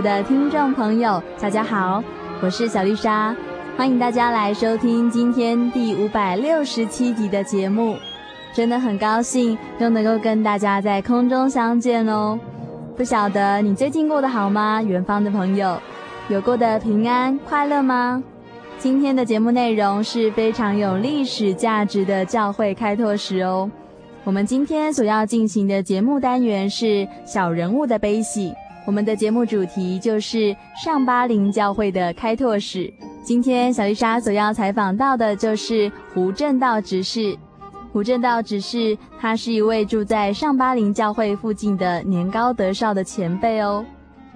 的听众朋友，大家好，我是小丽莎，欢迎大家来收听今天第五百六十七集的节目。真的很高兴又能够跟大家在空中相见哦。不晓得你最近过得好吗？远方的朋友，有过得平安快乐吗？今天的节目内容是非常有历史价值的教会开拓史哦。我们今天所要进行的节目单元是小人物的悲喜。我们的节目主题就是上巴陵教会的开拓史。今天小丽莎所要采访到的就是胡正道执事。胡正道执事，他是一位住在上巴陵教会附近的年高德少的前辈哦。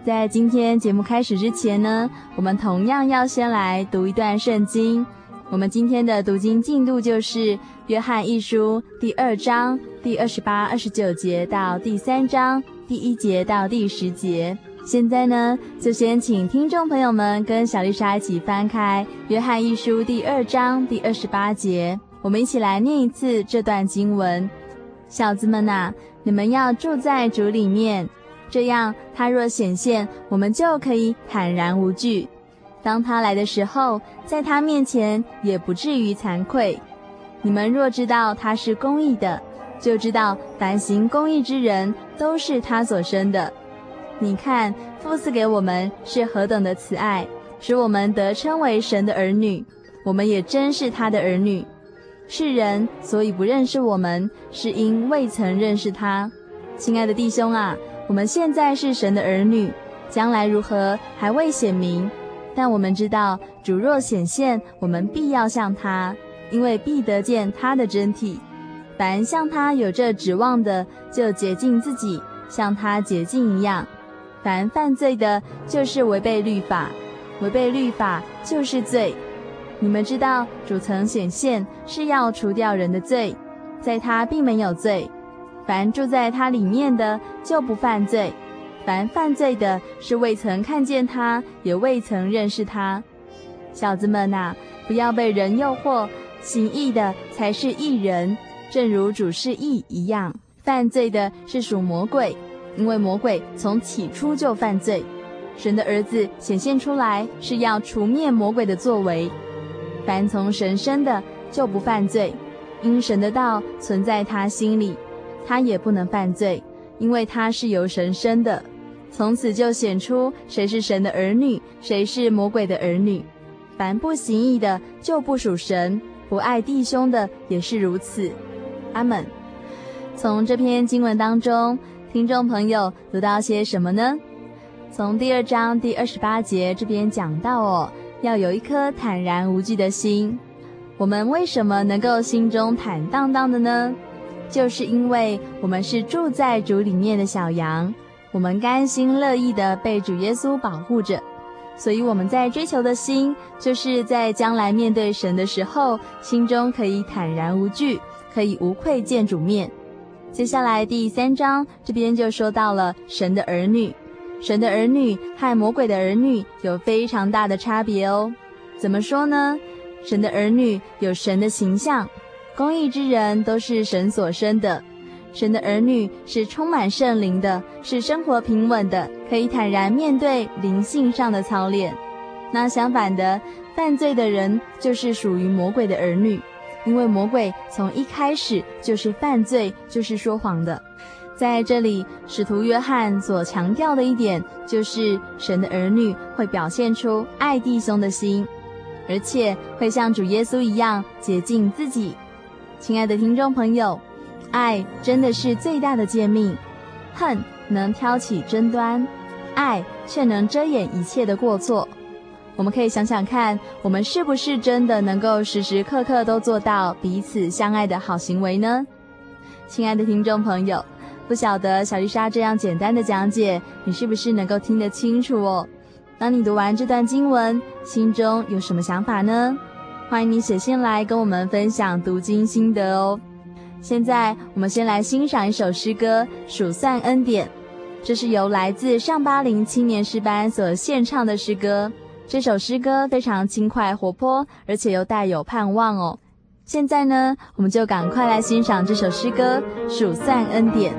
在今天节目开始之前呢，我们同样要先来读一段圣经。我们今天的读经进度就是约翰一书第二章第二十八、二十九节到第三章。第一节到第十节，现在呢，就先请听众朋友们跟小丽莎一起翻开《约翰一书》第二章第二十八节，我们一起来念一次这段经文：小子们呐，你们要住在主里面，这样他若显现，我们就可以坦然无惧。当他来的时候，在他面前也不至于惭愧。你们若知道他是公义的。就知道凡行公义之人都是他所生的。你看父赐给我们是何等的慈爱，使我们得称为神的儿女。我们也真是他的儿女。世人所以不认识我们，是因未曾认识他。亲爱的弟兄啊，我们现在是神的儿女，将来如何还未显明。但我们知道主若显现，我们必要像他，因为必得见他的真体。凡像他有这指望的，就洁净自己，像他洁净一样。凡犯罪的，就是违背律法；违背律法，就是罪。你们知道，主曾显现，是要除掉人的罪，在他并没有罪。凡住在他里面的，就不犯罪；凡犯罪的，是未曾看见他，也未曾认识他。小子们呐，不要被人诱惑，行义的才是义人。正如主是义一样，犯罪的是属魔鬼，因为魔鬼从起初就犯罪。神的儿子显现出来，是要除灭魔鬼的作为。凡从神生的，就不犯罪，因神的道存在他心里，他也不能犯罪，因为他是由神生的。从此就显出谁是神的儿女，谁是魔鬼的儿女。凡不行义的，就不属神；不爱弟兄的，也是如此。阿门。从这篇经文当中，听众朋友读到些什么呢？从第二章第二十八节这边讲到哦，要有一颗坦然无惧的心。我们为什么能够心中坦荡荡的呢？就是因为我们是住在主里面的小羊，我们甘心乐意的被主耶稣保护着，所以我们在追求的心，就是在将来面对神的时候，心中可以坦然无惧。可以无愧见主面。接下来第三章这边就说到了神的儿女，神的儿女和魔鬼的儿女有非常大的差别哦。怎么说呢？神的儿女有神的形象，公义之人都是神所生的。神的儿女是充满圣灵的，是生活平稳的，可以坦然面对灵性上的操练。那相反的，犯罪的人就是属于魔鬼的儿女，因为魔鬼从一开始就是犯罪，就是说谎的。在这里，使徒约翰所强调的一点，就是神的儿女会表现出爱弟兄的心。而且会像主耶稣一样洁净自己。亲爱的听众朋友，爱真的是最大的诫命，恨能挑起争端，爱却能遮掩一切的过错。我们可以想想看，我们是不是真的能够时时刻刻都做到彼此相爱的好行为呢？亲爱的听众朋友，不晓得小丽莎这样简单的讲解，你是不是能够听得清楚哦？当你读完这段经文，心中有什么想法呢？欢迎你写信来跟我们分享读经心得哦。现在我们先来欣赏一首诗歌《数算恩典》，这是由来自上巴林青年诗班所献唱的诗歌。这首诗歌非常轻快活泼，而且又带有盼望哦。现在呢，我们就赶快来欣赏这首诗歌《数散恩典》。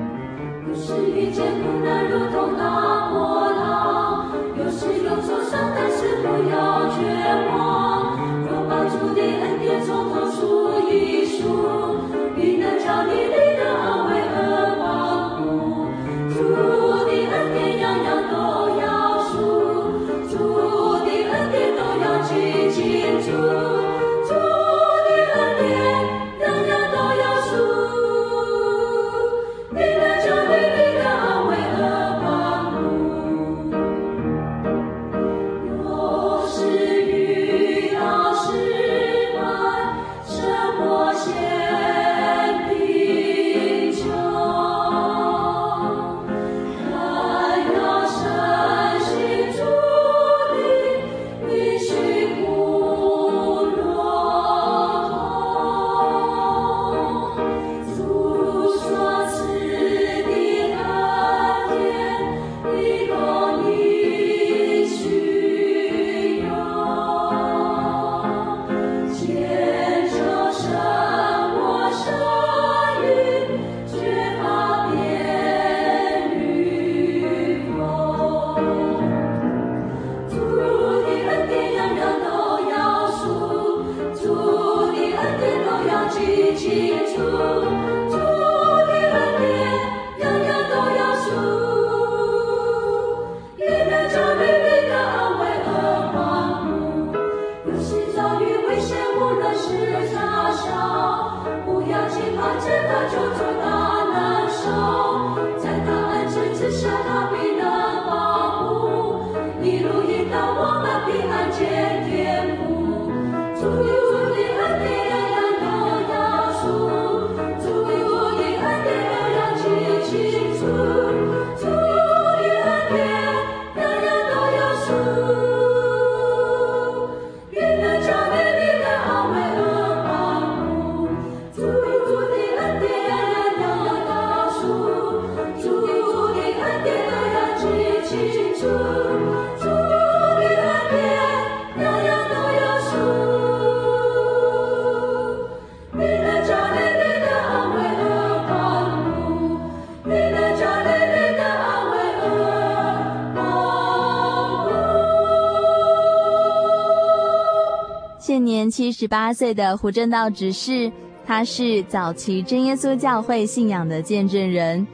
十八岁的胡正道执事，他是早期真耶稣教会信仰的见证人。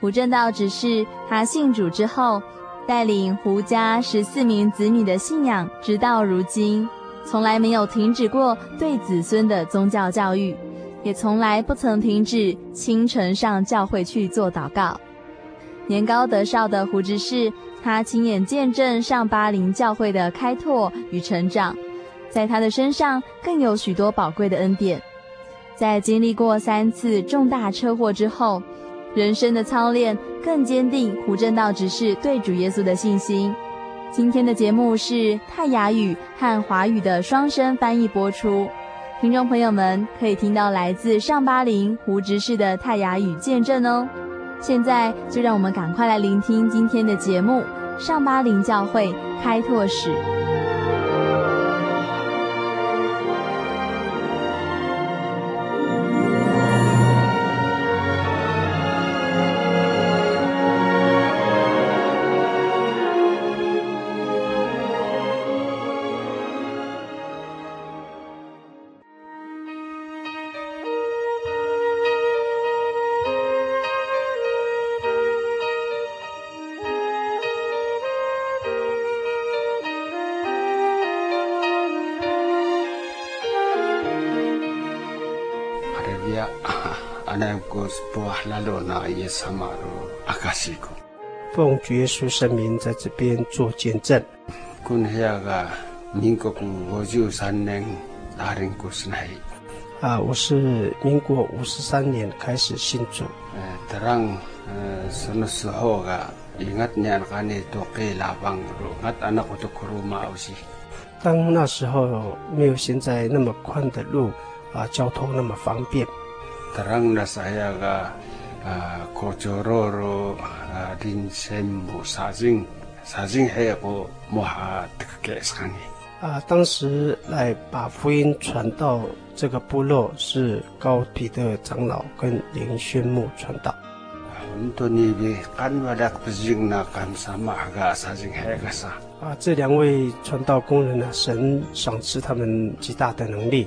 胡正道执事，他信主之后，带领胡家十四名子女的信仰，直到如今，从来没有停止过对子孙的宗教教育，也从来不曾停止清晨上教会去做祷告。年高德劭的胡执事，他亲眼见证上巴陵教会的开拓与成长。在他的身上更有许多宝贵的恩典，在经历过三次重大车祸之后，人生的操练更坚定胡正道执事对主耶稣的信心。今天的节目是泰雅语和华语的双声翻译播出，听众朋友们可以听到来自上巴陵胡执事的泰雅语见证哦。现在就让我们赶快来聆听今天的节目——上巴陵教会开拓史。奉爵士声明在这边做见证。啊我是民国五十三年开始信主。当那时候没有现在那么宽的路啊交通那么方便。Terang saya uh, uh, 啊，当时来把福音传到这个部落是高彼得长老跟林宣牧传道。啊，这两位传道工人呢，神赏赐他们极大的能力。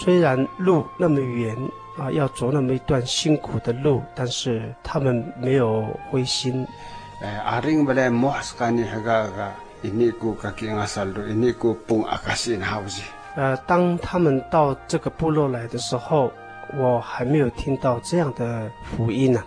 虽然路那么远啊，要走那么一段辛苦的路，但是他们没有灰心。呃，当他们到这个部落来的时候，我还没有听到这样的福音呢。啊，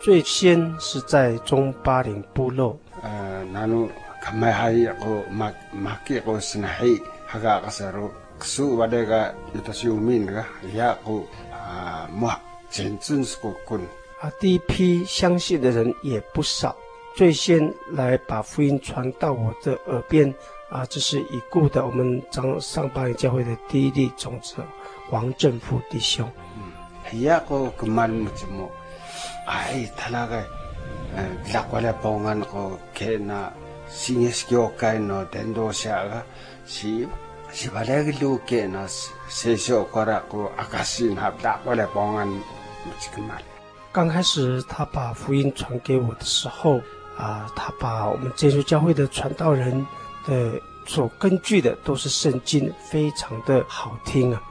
最先是在中巴林部落。呃，那路卡麦哈伊古马马吉个是哪黑？哈个个是路，苏巴那个有的是有名的，也个啊莫是个棍。啊，第一批相信的人也不少。最先来把福音传到我的耳边，啊，这是已故的我们张上巴岭教会的第一粒种子黄正富弟兄。嗯，也个么？哎，他那个，嗯，拉过来个新教会那伝道者个，是是把那个过来个阿卡拉过来。刚开始他把福音传给我的时候，啊，他把我们这所教会的传道人的所根据的都是圣经，非常的好听啊。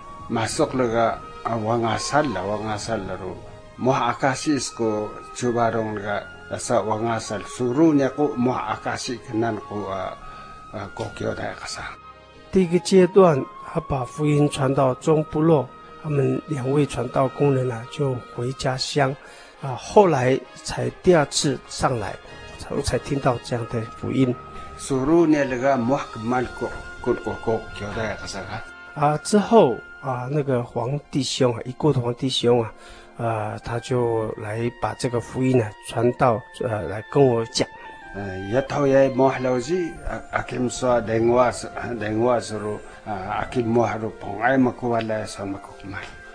第一个阶段，他把福音传到中部落，他们两位传道工人呢就回家乡，啊，后来才第二次上来，才才听到这样的福音。苏鲁尼那个莫克曼国国国国教大个啥？啊，之后啊，那个黄弟兄啊，已故的黄弟兄啊。啊，他就来把这个福音呢传到，呃，来跟我讲。嗯，一头也阿阿金说是是咯，啊阿金来。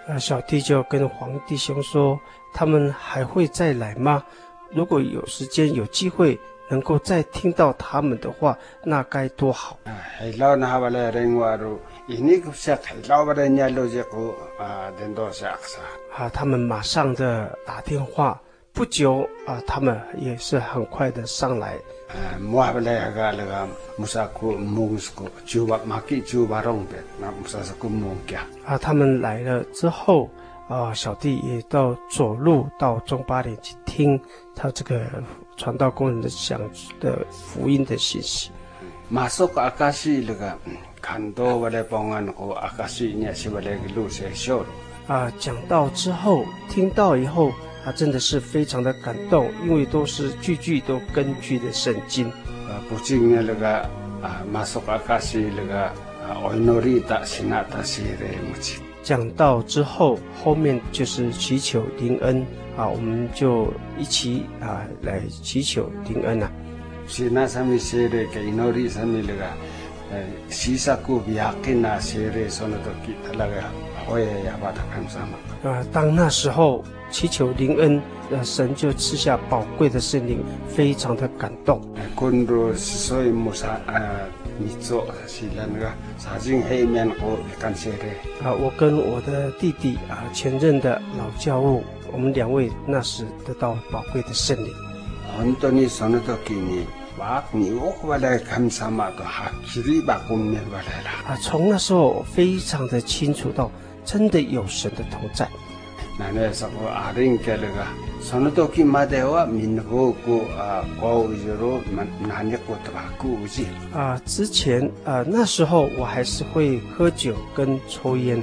呃，小弟就跟黄弟兄说，他们还会再来吗？如果有时间有机会能够再听到他们的话，那该多好。啊，他们马上的打电话，不久啊，他们也是很快的上来。啊，他们来了之后，啊，小弟也到左路到中巴里去听他这个传道工人的讲的福音的信息。马上阿卡西那个。看到我阿卡西尼是我来个路线修了啊！讲到之后，听到以后，他真的是非常的感动，因为都是句句都根据的圣经。啊，不仅那个啊，马苏阿卡西那个啊，奥诺里达西纳达西的母亲。讲到之后，后面就是祈求灵恩啊，我们就一起啊来祈求灵恩呐。是那上面写的给诺里上面那个。西萨古比亚金纳西瑞索那个会呀，把它看上了。啊，当那时候祈求灵恩，呃，神就赐下宝贵的圣灵，非常的感动。所以穆萨呃，你做是那个黑面我感谢的。啊，我跟我的弟弟啊，前任的老教务，我们两位那时得到宝贵的圣灵。很多啊，从那时候我非常的清楚到，真的有神的同在。啊，之前啊，那时候我还是会喝酒跟抽烟。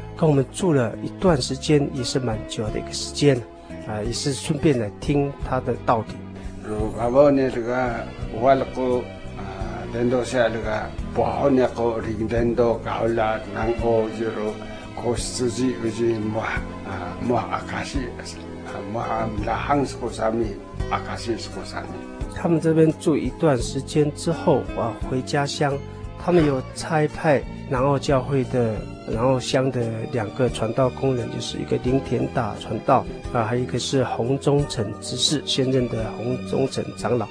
跟我们住了一段时间，也是蛮久的一个时间，啊，也是顺便来听他的道理。他们这边住一段时间之后啊，回家乡。他们有差派南澳教会的南澳乡的两个传道工人，就是一个林田大传道啊，还有一个是洪忠诚执事，现任的洪忠诚长老。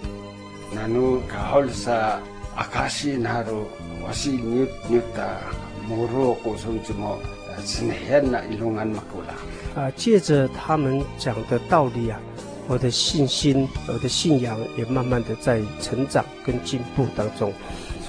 啊，借着他们讲的道理啊，我的信心，我的信仰也慢慢的在成长跟进步当中。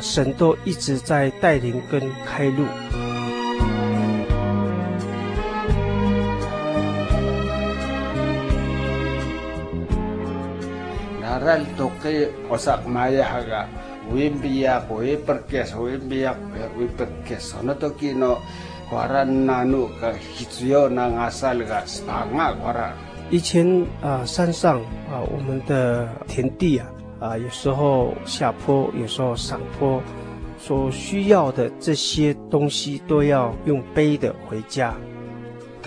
神都一直在带领跟开路。以前啊，山上啊，我们的田地啊。啊，有时候下坡，有时候上坡，所需要的这些东西都要用背的回家。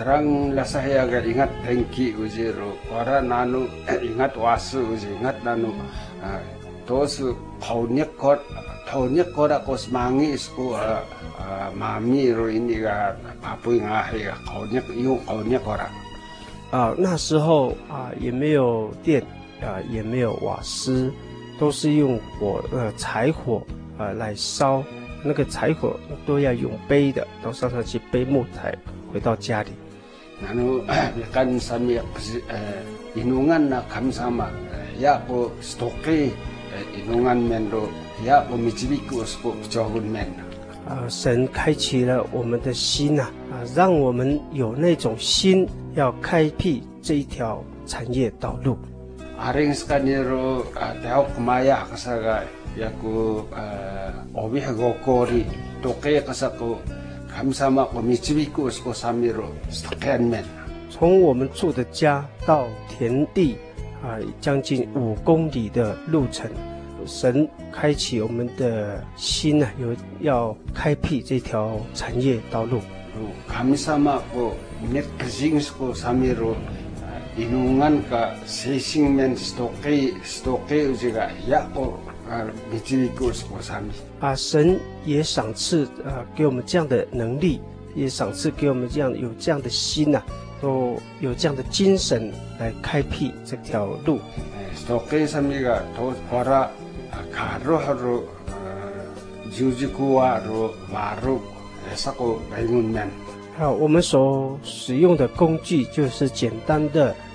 啊，那时候啊，也没有电。啊，也没有瓦斯，都是用火呃柴火啊来烧，那个柴火都要用背的，都上上去背木材回到家里。然后干什么不是呃，印度安那看什么，也不是多给呃，印度安面都也不米吉比古斯不教文面啊，神开启了我们的心呐，啊，让我们有那种心要开辟这一条产业道路。从我们住的家到田地啊，将近五公里的路程，神开启我们的心呢，有要开辟这条产业道路。？inungan ka sesing men stoke stoke ujiga ya o 啊，你这个是我上面啊，神也赏赐啊，给我们这样的能力，也赏赐给我们这样有这样的心呐、啊，都有这样的精神来开辟这条路。stoke 上面个都花了啊，卡路哈路呃，九十九瓦路瓦路，三个百门面。啊，我们所使用的工具就是简单的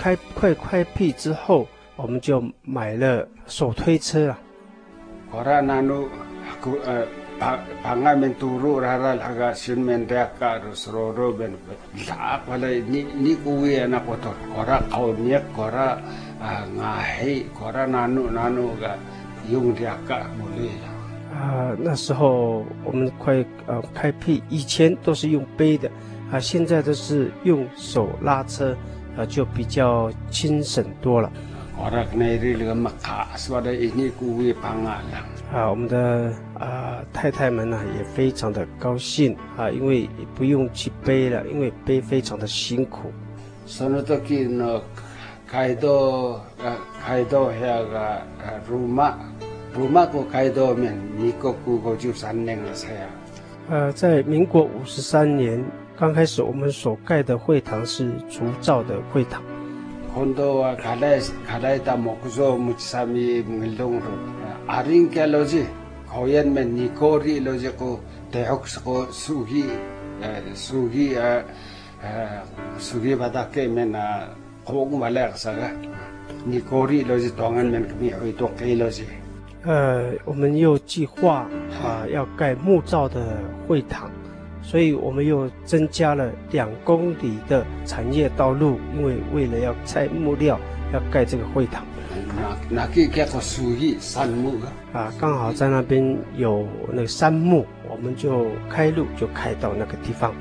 开快开辟之后，我们就买了手推车啊。啊，啊，那时候我们快呃开辟，以前都是用背的，啊，现在都是用手拉车，啊，就比较轻省多了。啊，我们的啊太太们呢也非常的高兴啊，因为不用去背了，因为背非常的辛苦。呃，在民国五十三年刚开始，我们所盖的会堂是竹造的会堂。木作木上面木龙路，阿林开路子，考验面尼高里路子个大学是个苏希呃苏希呃呃苏希巴达给面啊。呃，我们又计划啊，要盖木造的会堂，所以我们又增加了两公里的产业道路，因为为了要拆木料，要盖这个会堂。那那可以叫做树叶杉木啊，刚好在那边有那个杉木，我们就开路就开到那个地方。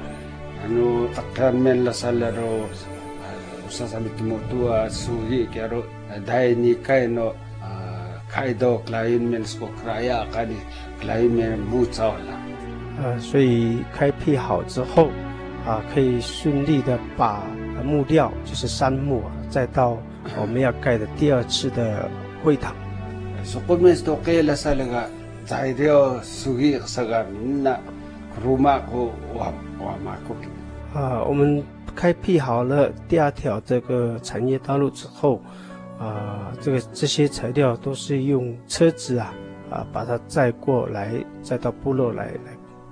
呃，所以开辟好之后，啊，可以顺利的把木料，就是杉木啊，再到我们要盖的第二次的会堂。所以面都盖了啥那个材料，树叶啥个，那鲁马古瓦瓦马古。啊，我们。开辟好了第二条这个产业道路之后，啊，这个这些材料都是用车子啊，啊，把它载过来，再到部落来来。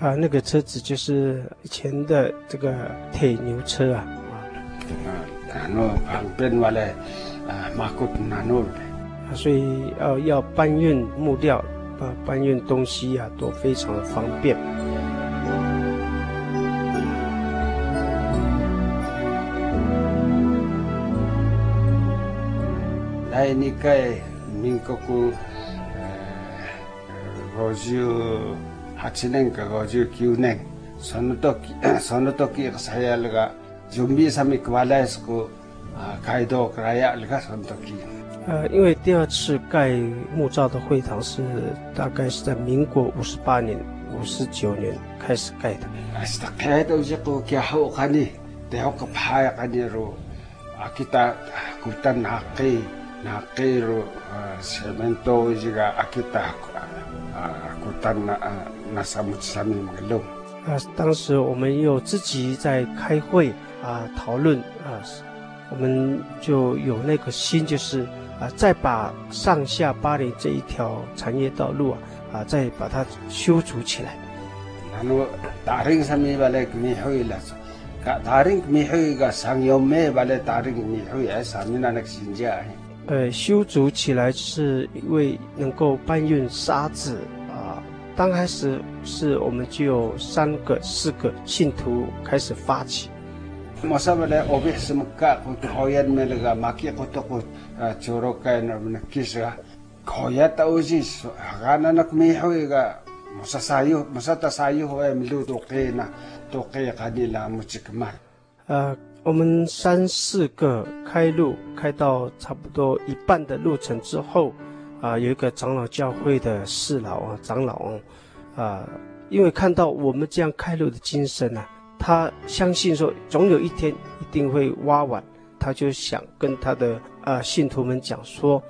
啊，那个车子就是以前的这个铁牛车啊。啊，所以要要搬运木料啊，搬运东西啊，都非常的方便。来你盖民国58年か59年その時 その時さやるが準備さみくわらすく街道からやるがその時呃，因为第二次盖木造的会堂是大概是在民国五十八年、五十九年开始盖的。استقيت وجقوا كحوقني تهوق بحايقني رو أكيد كنت 啊古代那个。那给了呃，前面都这个阿基达啊，古代那那什么什么路啊，当时我们又自己在开会啊，讨论啊，我们就有那个心，就是啊，再把上下巴黎这一条产业道路啊，啊，再把它修筑起来。那么大岭上面把那个米会了，大岭米会个上游没把那大岭米会哎上面那那个新家。呃，修筑起来是因为能够搬运沙子啊，刚开始是我们就有三个、四个信徒开始发起。呃，我们三四个开路开到差不多一半的路程之后。啊，有一个长老教会的四老啊，长老啊，啊，因为看到我们这样开路的精神啊，他相信说总有一天一定会挖完，他就想跟他的啊信徒们讲说，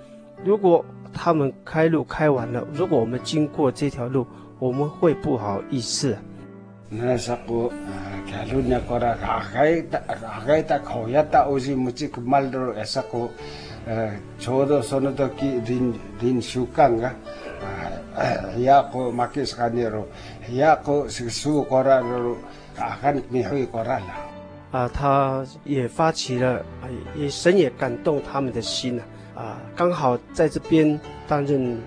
如果他们开路开完了，如果我们经过这条路，我们会不好意思。时候开路那个的，开的开的口也大，我是没去过马路，那时候。呃，ちょうどその时临临终间が、啊，呀，个马克斯坎尼罗，呀，个是苏格拉罗，啊，看没会过来了。啊，他也发起了，也神也感动他们的心啊，啊，刚好在这边担任，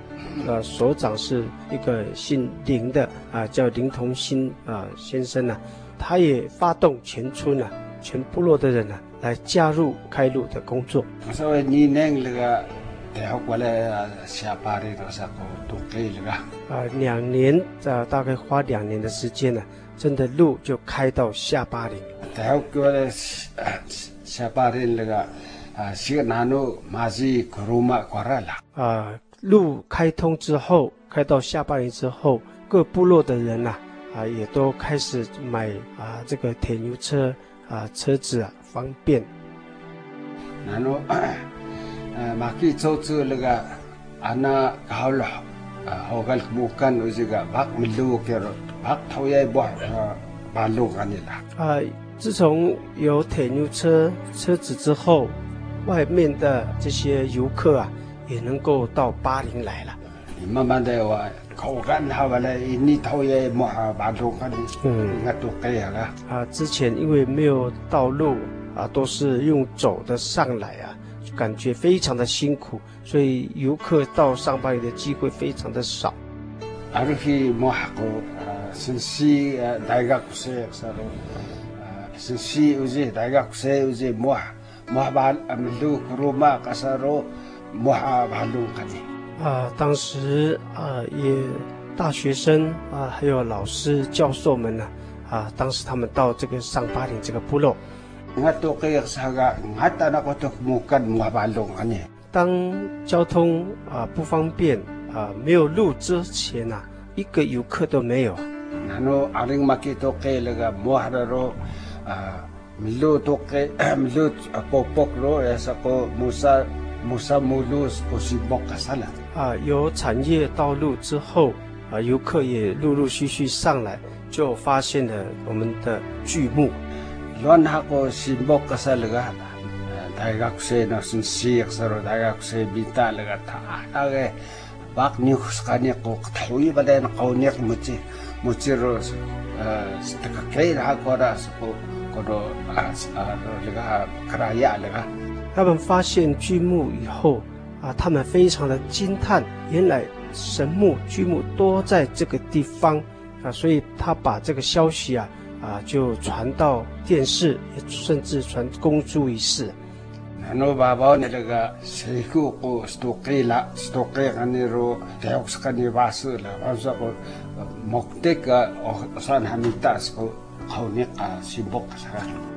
呃，所长是一个姓林的啊，叫林同新啊先生啊，他也发动全村啊，全部落的人啊。来加入开路的工作。你那个。啊，两年啊，大概花两年的时间呢，真的路就开到下巴林。大学过来下巴林那个啊，西南路马西古鲁马过来了。啊，路开通之后，开到下半年之后，各部落的人呐，啊，也都开始买啊这个铁牛车啊车子啊。方便。然后，呃，马基走出那个安那好了，啊，后个木杆有这个白米路给了，白头也不啊，把路干的了。啊，自从有铁牛车车子之后，外面的这些游客啊，也能够到巴林来了。慢慢的我，口干好了，你头也都可以了。啊，之前因为没有道路。啊，都是用走的上来啊，感觉非常的辛苦，所以游客到上巴黎的机会非常的少。啊，去莫哈国啊，新西啊，大家不是啊，当时啊，也大学生啊，还有老师教授们呢，啊，当时他们到这个上巴黎这个部落。当交通啊不方便啊没有路之前啊，一个游客都没有啊。啊，有产业道路之后啊，游客也陆陆续续上来，就发现了我们的巨木。他们发现巨木以后啊，他们非常的惊叹，原来神木巨木多在这个地方啊，所以他把这个消息啊。啊，就传到电视，甚至传公诸于世。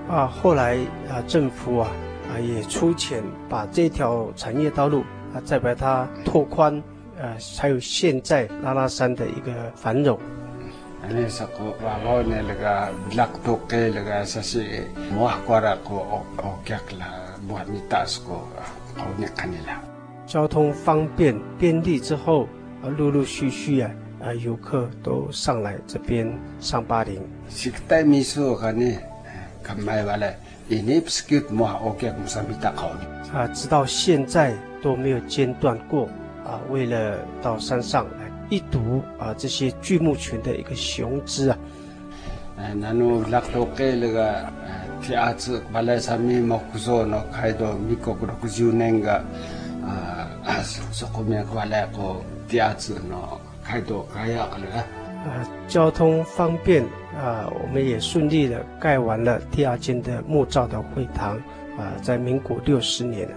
啊，后来啊，政府啊啊也出钱把这条产业道路啊再把它拓宽，呃，才有现在拉拉山的一个繁荣。那时候，爸爸那个拉土给那个啥子，莫过来过哦哦，给了莫米达斯过，后面看你了。交通方便便利之后，啊，陆陆续续啊，啊，游客都上来这边上巴陵。是带秘书和你，看买完了，啊，直到现在都没有间断过，啊，为了到山上来。一睹啊，这些巨木群的一个雄姿啊！拉多给那个呃，第二次开国个六十年个啊啊，是后面第二次侬开多开下了啊，交通方便啊，我们也顺利的盖完了第二间的木造的会堂啊，在民国六十年。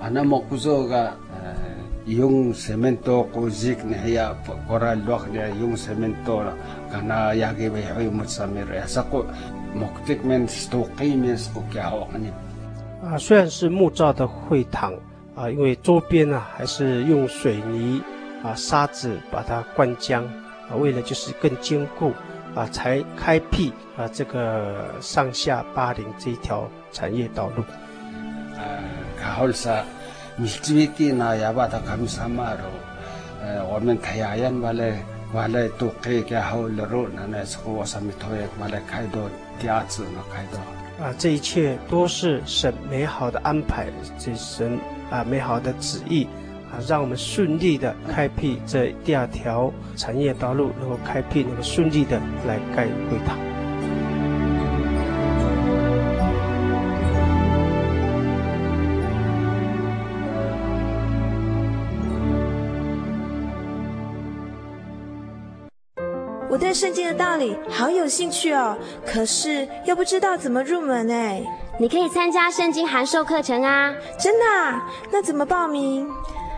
啊，那个呃，用石棉多过几年呀，过来落呢用石棉多了，可能也给为会木上面也是个目的面是多给面是个较好呢。啊，虽然是木造的会堂啊，因为周边呢、啊、还是用水泥啊沙子把它灌浆。啊，为了就是更坚固，啊，才开辟啊这个上下巴陵这一条产业道路。呃，好是，你最近呢也把它干什么了？呃，我们太阳人完了，完了都可以给好了路，那那时候我上面头也完了开到第二次了，开到。啊，这一切都是神美好的安排，这神啊美好的旨意。啊，让我们顺利的开辟这第二条产业道路，能够开辟，能够顺利的来盖会堂。我对圣经的道理好有兴趣哦，可是又不知道怎么入门哎。你可以参加圣经函授课程啊！真的啊？那怎么报名？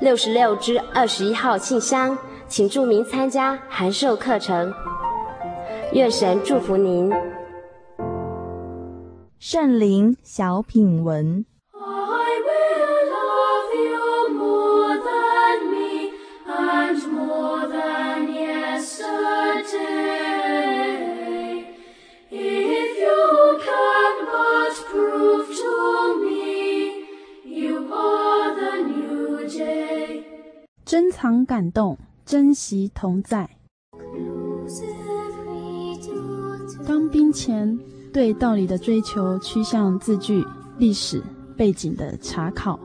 六十六之二十一号信箱，请注明参加函授课程。愿神祝福您。圣灵小品文。珍常感动，珍惜同在。当兵前，对道理的追求趋向字句、历史背景的查考，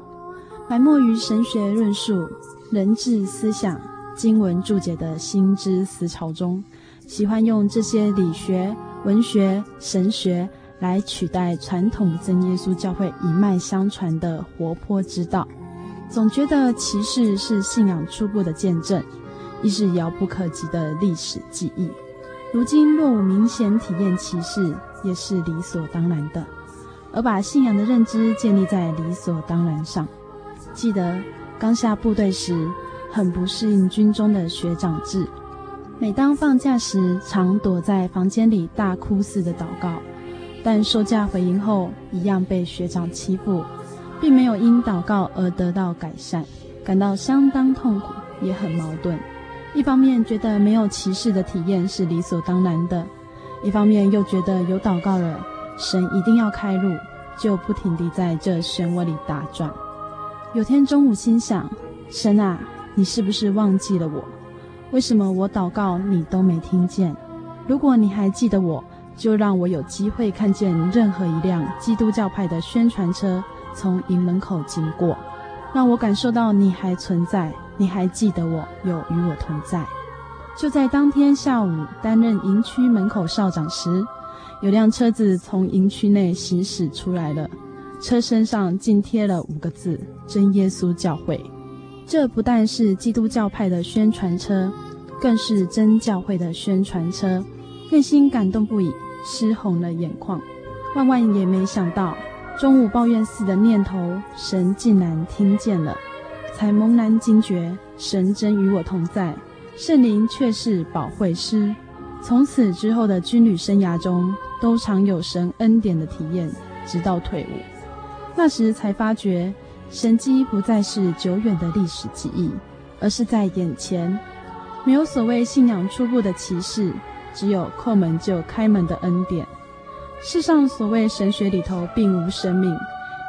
埋没于神学论述、人治思想、经文注解的新知思潮中，喜欢用这些理学、文学、神学来取代传统真耶稣教会一脉相传的活泼之道。总觉得骑士是信仰初步的见证，亦是遥不可及的历史记忆。如今若无明显体验骑士，也是理所当然的。而把信仰的认知建立在理所当然上。记得刚下部队时，很不适应军中的学长制。每当放假时，常躲在房间里大哭似的祷告，但收假回营后，一样被学长欺负。并没有因祷告而得到改善，感到相当痛苦，也很矛盾。一方面觉得没有歧视的体验是理所当然的，一方面又觉得有祷告了，神一定要开路，就不停地在这漩涡里打转。有天中午心想：神啊，你是不是忘记了我？为什么我祷告你都没听见？如果你还记得我，就让我有机会看见任何一辆基督教派的宣传车。从营门口经过，让我感受到你还存在，你还记得我，有与我同在。就在当天下午担任营区门口哨长时，有辆车子从营区内行驶出来了，车身上竟贴了五个字：“真耶稣教会”。这不但是基督教派的宣传车，更是真教会的宣传车，内心感动不已，湿红了眼眶。万万也没想到。中午抱怨似的念头，神竟然听见了，才猛然惊觉，神真与我同在，圣灵却是保惠师。从此之后的军旅生涯中，都常有神恩典的体验，直到退伍。那时才发觉，神迹不再是久远的历史记忆，而是在眼前。没有所谓信仰初步的启示，只有叩门就开门的恩典。世上所谓神学里头并无生命，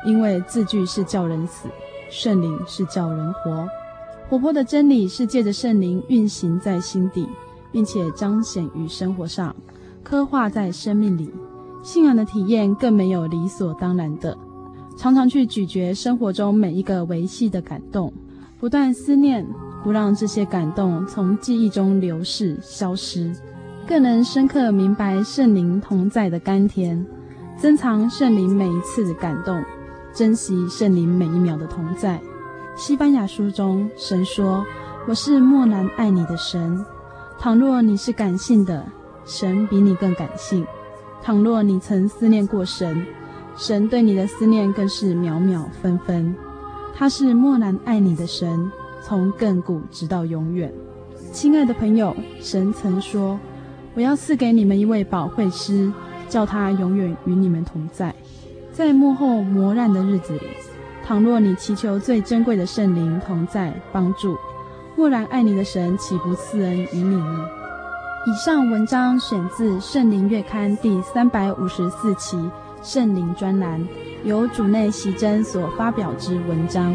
因为字句是叫人死，圣灵是叫人活。活泼的真理是借着圣灵运行在心底，并且彰显于生活上，刻画在生命里。信仰的体验更没有理所当然的，常常去咀嚼生活中每一个维系的感动，不断思念，不让这些感动从记忆中流逝消失，更能深刻明白圣灵同在的甘甜，珍藏圣灵每一次的感动，珍惜圣灵每一秒的同在。西班牙书中，神说：“我是默然爱你的神。倘若你是感性的，神比你更感性。”倘若你曾思念过神，神对你的思念更是秒秒分分。他是默然爱你的神，从亘古直到永远。亲爱的朋友，神曾说：“我要赐给你们一位保惠师，叫他永远与你们同在。”在幕后磨难的日子里，倘若你祈求最珍贵的圣灵同在帮助，默然爱你的神岂不赐恩于你呢？以上文章选自《圣灵月刊》第三百五十四期《圣灵专栏》，由主内席珍所发表之文章。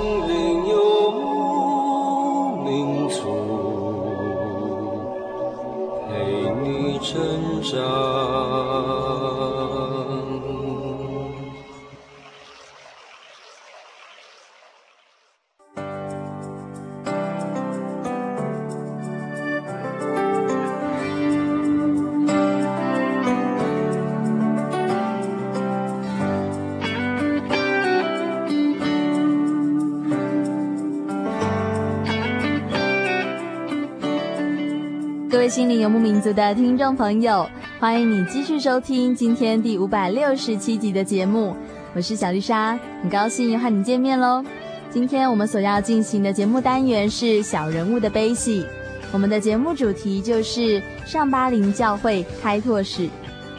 灵游牧民族的听众朋友，欢迎你继续收听今天第五百六十七集的节目。我是小丽莎，很高兴又和你见面喽。今天我们所要进行的节目单元是小人物的悲喜，我们的节目主题就是上巴林教会开拓史。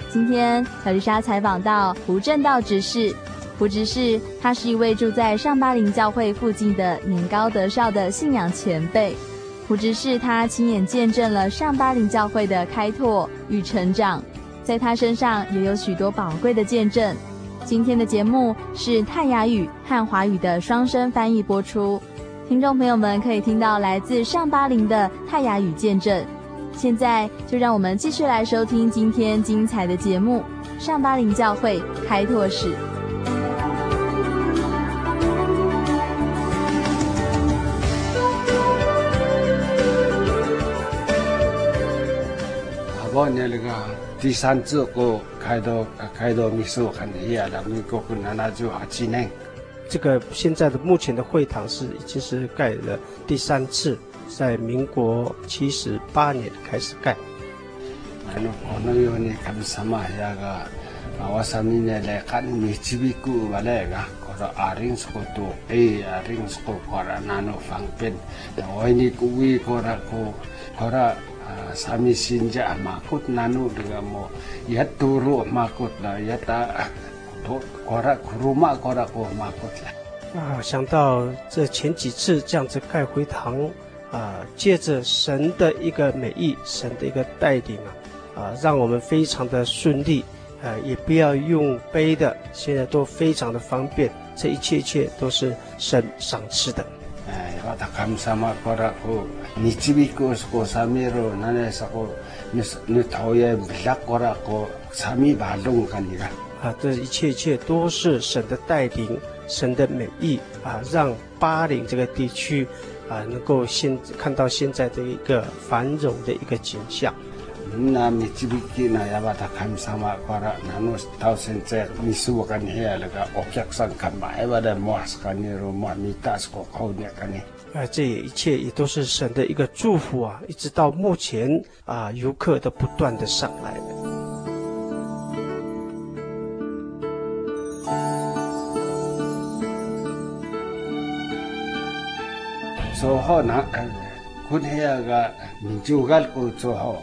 今天小丽莎采访到胡正道执事，胡执事他是一位住在上巴林教会附近的年高德少的信仰前辈。胡执事他亲眼见证了上巴陵教会的开拓与成长，在他身上也有许多宝贵的见证。今天的节目是泰雅语和华语的双声翻译播出，听众朋友们可以听到来自上巴陵的泰雅语见证。现在就让我们继续来收听今天精彩的节目——上巴陵教会开拓史。我那个第三次过开到开到秘书很厉害了，民国跟那那就好几年。这个现在的目前的会堂是已经是盖了第三次，在民国七十八年开始盖。那我那有你看什么呀个？我来看你这边过完来个，我说阿玲是个多，哎阿玲是个过来哪能方便？我。Sami sinja makut nanu dengan mo ya turu makut lah ya ta kora kuruma kora ko makut lah 啊，想到这前几次这样子盖会堂啊，借着神的一个美意，神的一个带领啊，啊，让我们非常的顺利啊，也不要用背的，现在都非常的方便，这一切一切都是神赏赐的。哎，我他看什么过来过。你这边过是过啥米咯？那那时候你你讨厌不拉过来过啥米巴龙看你看啊，这一切切都是神的带领，神的美意啊，让巴林这个地区啊能够现看到现在的一个繁荣的一个景象。那么这一切也都是神的一个祝福啊！一直到目前啊，游客都不断的上来。做好那过那个民族干部做好。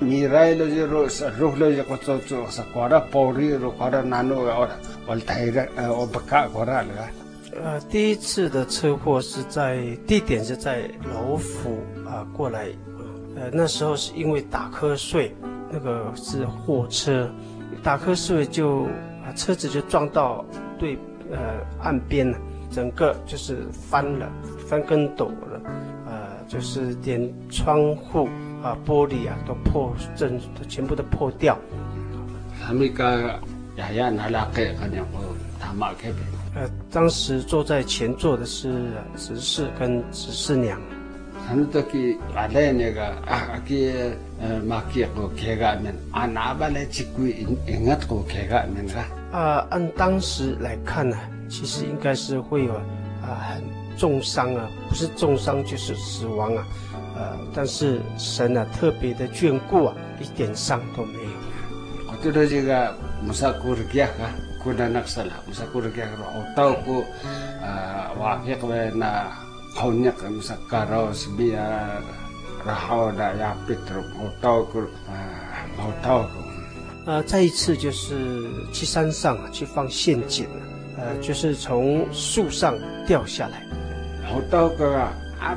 ro sa ro lo je ko tso tso sa kora pori ro kora nano ora wal taira o baka kora la 呃，第一次的车祸是在地点是在罗浮啊过来，呃那时候是因为打瞌睡，那个是货车打瞌睡就。车子就撞到对呃岸边了，整个就是翻了，翻跟斗了，呃，就是连窗户啊、玻璃啊都破，整都全部都破掉。呃，当时坐在前座的是执事跟执事娘。啊，按当时来看呢，其实应该是会有啊很重伤啊，不是重伤就是死亡啊，呃，但是神啊特别的眷顾啊，一点伤都没有。我觉得这个穆萨库尔吉亚啊，库纳纳萨拉，穆萨库尔吉亚我到过啊，瓦克维那后尼克穆萨卡罗斯比亚，然后那亚彼得我到过啊，我到过。呃，再一次就是去山上去放陷阱，呃，就是从树上掉下来。好多个啊，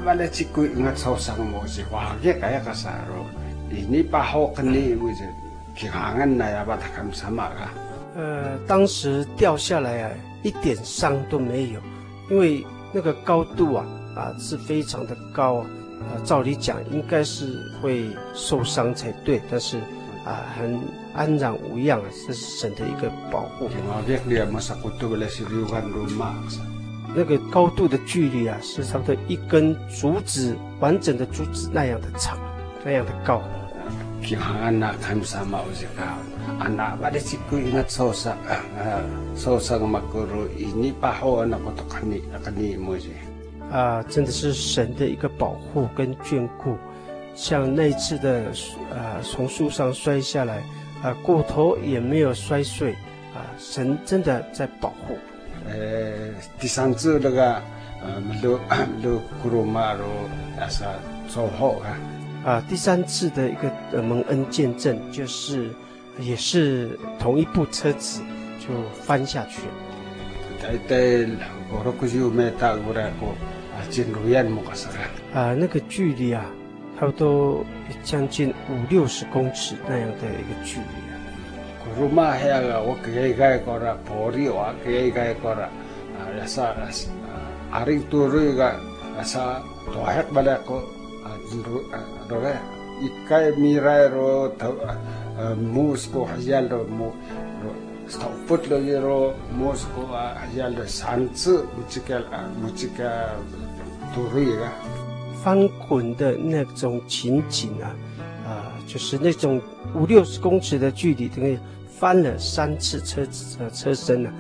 受伤么子，哇，这个呀个啥咯？你把好跟你为是去行安来啊，把它干什么啊？呃，当时掉下来啊，一点伤都没有，因为那个高度啊啊是非常的高啊，呃，照理讲应该是会受伤才对，但是。啊，很安然无恙，这是神的一个保护。那个高度的距离啊，是差不多一根竹子，完整的竹子那样的长，那样的高。啊，真的是神的一个保护跟眷顾。像那次的，呃，从树上摔下来，啊、呃，过头也没有摔碎，啊、呃，神真的在保护。呃，第三次那个，呃，路路 古罗马路也是走好啊。啊，第三次的一个蒙恩见证，就是也是同一部车子就翻下去。啊，那个距离啊。差不多将近五六十公尺那样的一个距离啊。翻滚的那种情景啊，就是那种五六十公尺的距离，等于翻了三次车子呃车身啊，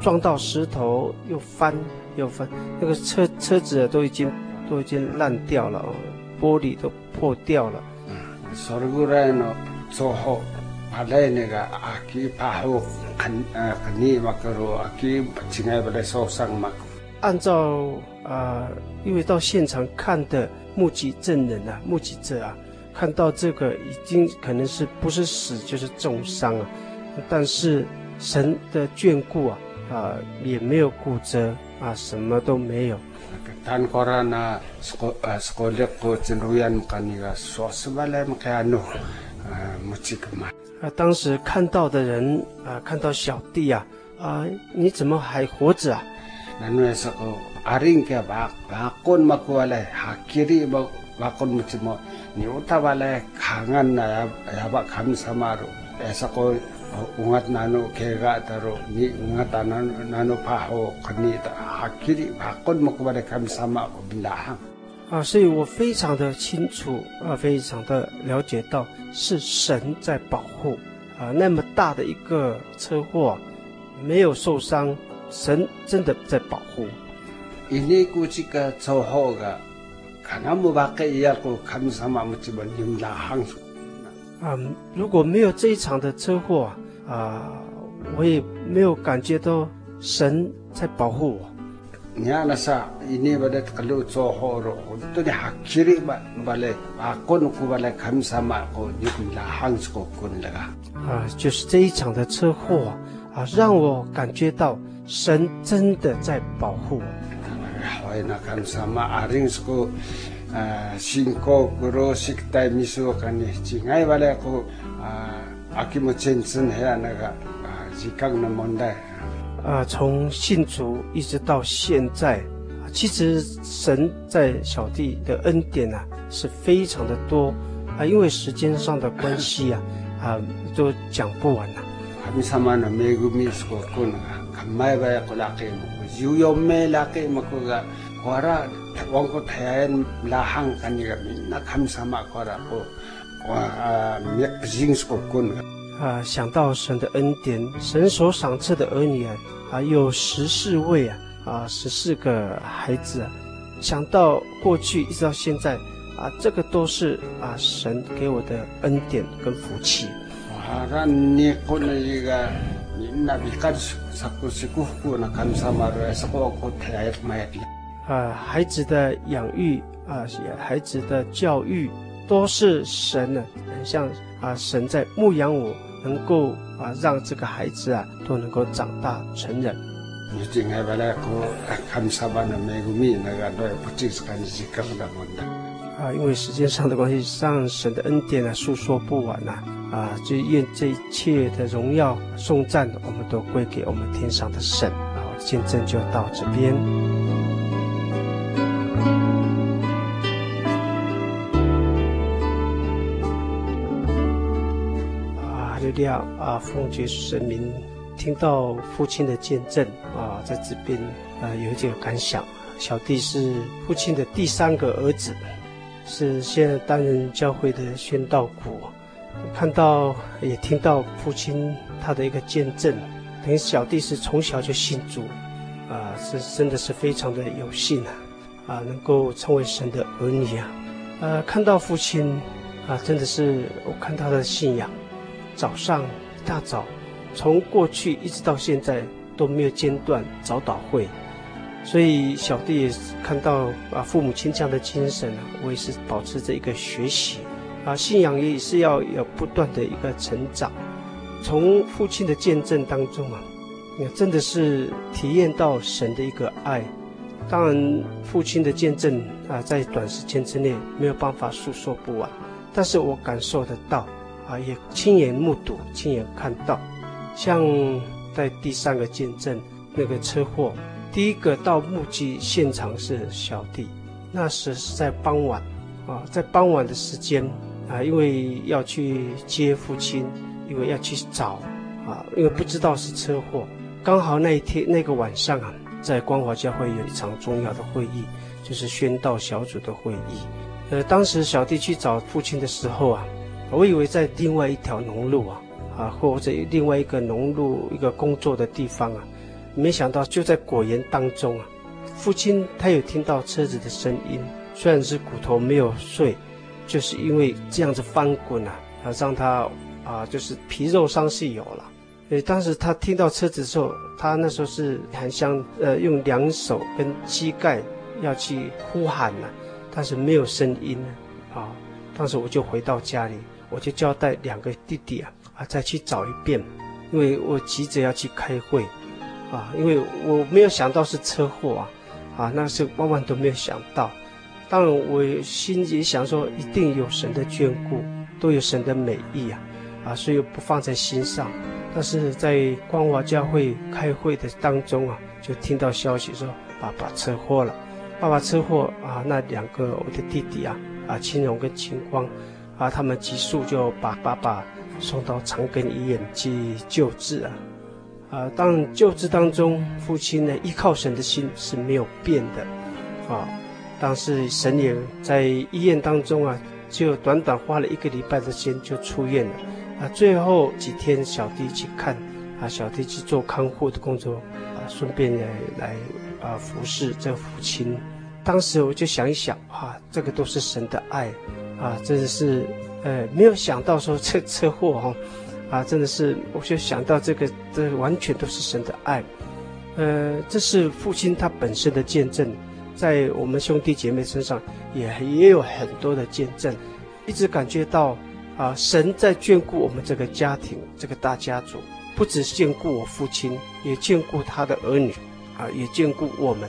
撞到石头又翻又翻，那个车车子啊都已经都已经烂掉了哦，玻璃都破掉了。按照啊、呃，因为到现场看的目击证人啊，目击者啊，看到这个已经可能是不是死就是重伤啊，但是神的眷顾啊，啊、呃、也没有骨折啊，什么都没有。啊，当时看到的人啊，看到小弟啊，啊，你怎么还活着啊？nanu esako aring ke ba bakon makuale hakiri ba bakon muchimo ni utawale kangan na ya ya ba kam samaru esako ungat nanu kega taro ni ungat nanu nanu paho kani ta hakiri bakon makuale kam sama ko bindahang 啊，所以我非常的清楚啊，非常的了解到是神在保护啊，那么大的一个车祸没有受伤，神真的在保护。因为估计个车祸啊，如果没有这一场的车祸啊，我也没有感觉到神在保护我。你看那啥，因为我的这个路车祸了，我都得哈起来吧，把来把棍子把来看什么个，你不拉行是个棍了个。啊，就是这一场的车祸啊，让我感觉到神真的在保护我。哎，那看什么阿玲是个，呃，信仰个罗西代秘书看呢，只爱把来个啊，从信主一直到现在，其实神在小弟的恩典啊是非常的多啊，因为时间上的关系啊，啊都讲不完呐。啊，想到神的恩典，神所赏赐的儿女啊，啊，有十四位啊，啊，十四个孩子啊。想到过去一直到现在，啊，这个都是啊神给我的恩典跟福气。啊，孩子的养育啊，孩子的教育都是神呢，像啊神在牧养我。能够啊，让这个孩子啊都能够长大成人。啊，因为时间上的关系，上神的恩典啊，诉说不完呐。啊，啊就愿这一切的荣耀颂赞，我们都归给我们天上的神。啊，见证就到这边。亮啊，奉爵神明，听到父亲的见证啊，在这边啊有一点感想。小弟是父亲的第三个儿子，是现在担任教会的宣道鼓。看到也听到父亲他的一个见证，等于小弟是从小就信主啊，是真的是非常的有幸啊，啊能够成为神的儿女啊。呃，看到父亲啊，真的是我看他的信仰。早上一大早，从过去一直到现在都没有间断早祷会，所以小弟也是看到啊父母亲这样的精神啊，我也是保持着一个学习啊，信仰也是要有不断的一个成长。从父亲的见证当中啊，也真的是体验到神的一个爱。当然，父亲的见证啊，在短时间之内没有办法诉说不完，但是我感受得到。啊，也亲眼目睹，亲眼看到，像在第三个见证那个车祸，第一个到目击现场是小弟，那时是在傍晚，啊，在傍晚的时间，啊，因为要去接父亲，因为要去找，啊，因为不知道是车祸，刚好那一天那个晚上啊，在光华教会有一场重要的会议，就是宣道小组的会议，呃，当时小弟去找父亲的时候啊。我以为在另外一条农路啊，啊，或者另外一个农路一个工作的地方啊，没想到就在果园当中啊。父亲他有听到车子的声音，虽然是骨头没有碎，就是因为这样子翻滚啊，啊，让他啊，就是皮肉伤是有了。所以当时他听到车子的时候，他那时候是很想呃用两手跟膝盖要去呼喊呢，但是没有声音呢，啊，当时我就回到家里。我就交代两个弟弟啊啊，再去找一遍，因为我急着要去开会，啊，因为我没有想到是车祸啊，啊，那是万万都没有想到。当然，我心里想说，一定有神的眷顾，都有神的美意啊，啊，所以不放在心上。但是在光华教会开会的当中啊，就听到消息说爸爸车祸了，爸爸车祸啊，那两个我的弟弟啊，啊，青荣跟青光。啊，他们急速就把爸爸送到长庚医院去救治啊！啊，当救治当中，父亲呢依靠神的心是没有变的，啊，当时神也在医院当中啊，就短短花了一个礼拜的时间就出院了。啊，最后几天小弟去看，啊，小弟去做看护的工作，啊，顺便来来啊服侍这父亲。当时我就想一想，啊，这个都是神的爱，啊，真的是，呃，没有想到说 这车祸哈，啊，真的是，我就想到这个，这完全都是神的爱，呃，这是父亲他本身的见证，在我们兄弟姐妹身上也也有很多的见证，一直感觉到。啊，神在眷顾我们这个家庭，这个大家族，不只是眷顾我父亲，也眷顾他的儿女，啊，也眷顾我们。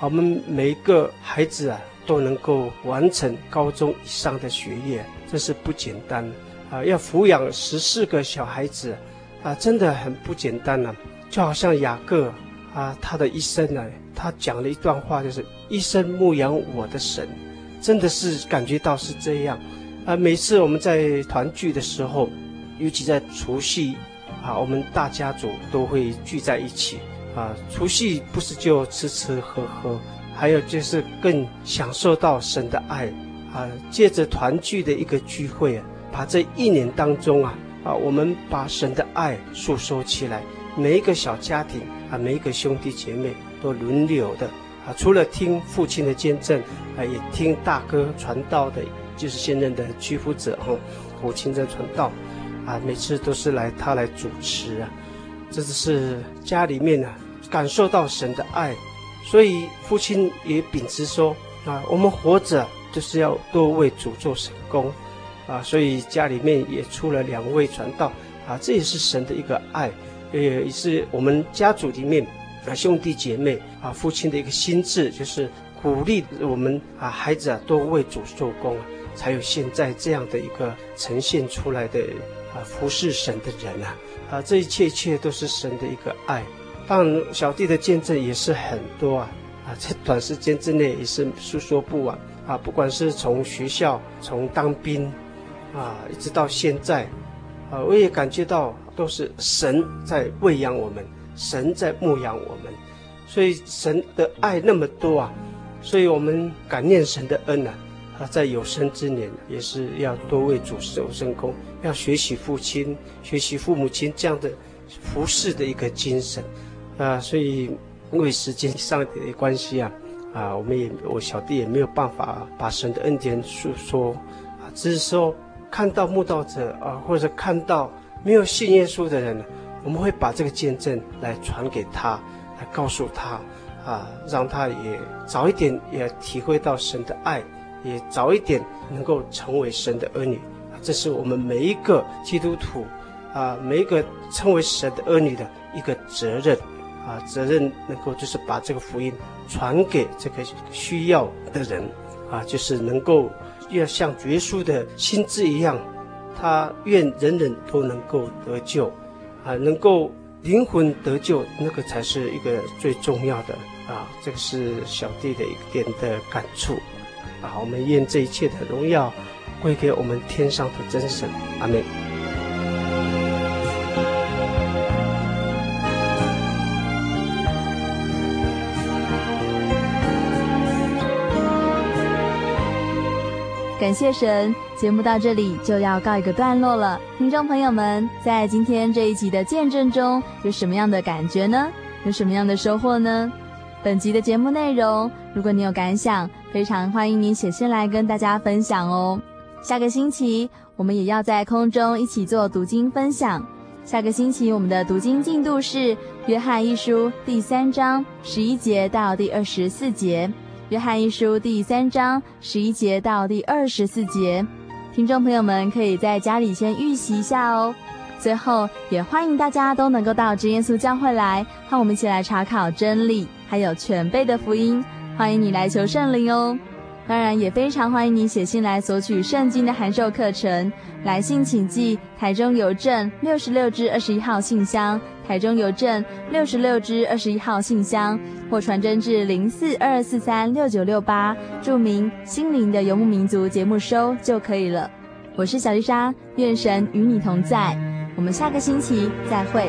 我们每一个孩子啊，都能够完成高中以上的学业，这是不简单。啊，要抚养十四个小孩子，啊，真的很不简单呢、就好像雅各啊，他的一生呢、他讲了一段话，就是一生牧养我的神，真的是感觉到是这样。啊，每次我们在团聚的时候，尤其在除夕，啊，我们大家族都会聚在一起。啊，除夕不是就吃吃喝喝，还有就是更享受到神的爱。啊，借着团聚的一个聚会，把这一年当中啊，啊，我们把神的爱诉说起来。每一个小家庭啊，每一个兄弟姐妹都轮流的啊，除了听父亲的见证，啊，也听大哥传道的。就是现任的屈服者哈，父亲在传道，啊，每次都是来他来主持啊，这就是家里面呢、啊、感受到神的爱，所以父亲也秉持说啊，我们活着就是要多为主做神工，啊，所以家里面也出了两位传道，啊，这也是神的一个爱，也是我们家族里面啊兄弟姐妹啊父亲的一个心志，就是鼓励我们啊孩子啊多为主做工啊。才有现在这样的一个呈现出来的啊，服侍神的人啊，啊，这一切一切都是神的一个爱。当然，小弟的见证也是很多啊，啊，在短时间之内也是诉说不完啊。不管是从学校，从当兵，啊，一直到现在，啊，我也感觉到都是神在喂养我们，神在牧养我们，所以神的爱那么多啊，所以我们感念神的恩啊。在有生之年也是要多为主守圣工，要学习父亲、学习父母亲这样的服侍的一个精神，啊，所以因为时间上的关系啊，啊，我们也我小弟也没有办法把神的恩典诉说，啊，只是说看到慕道者啊，或者看到没有信耶稣的人，我们会把这个见证来传给他，来告诉他，啊，让他也早一点也体会到神的爱。也早一点能够成为神的儿女，这是我们每一个基督徒啊，每一个称为神的儿女的一个责任啊，责任能够就是把这个福音传给这个需要的人啊，就是能够要像耶稣的心智一样，他愿人人都能够得救啊，能够灵魂得救，那个才是一个最重要的啊，这个是小弟的一点的感触。啊，我们愿这一切的荣耀归给我们天上的真神，阿门。感谢神，节目到这里就要告一个段落了。听众朋友们，在今天这一集的见证中，有什么样的感觉呢？有什么样的收获呢？本集的节目内容，如果你有感想，非常欢迎你写信来跟大家分享哦。下个星期我们也要在空中一起做读经分享。下个星期我们的读经进度是《约翰一书》第三章十一节到第二十四节，《约翰一书》第三章十一节到第二十四节。听众朋友们可以在家里先预习一下哦。最后，也欢迎大家都能够到真耶稣教会来，和我们一起来查考真理。还有全备的福音，欢迎你来求圣灵哦！当然也非常欢迎你写信来索取圣经的函授课程。来信请寄台中邮政六十六至二十一号信箱，台中邮政六十六支二十一号信箱，或传真至零四二二四三六九六八，注明“心灵的游牧民族”节目收就可以了。我是小丽莎，愿神与你同在，我们下个星期再会。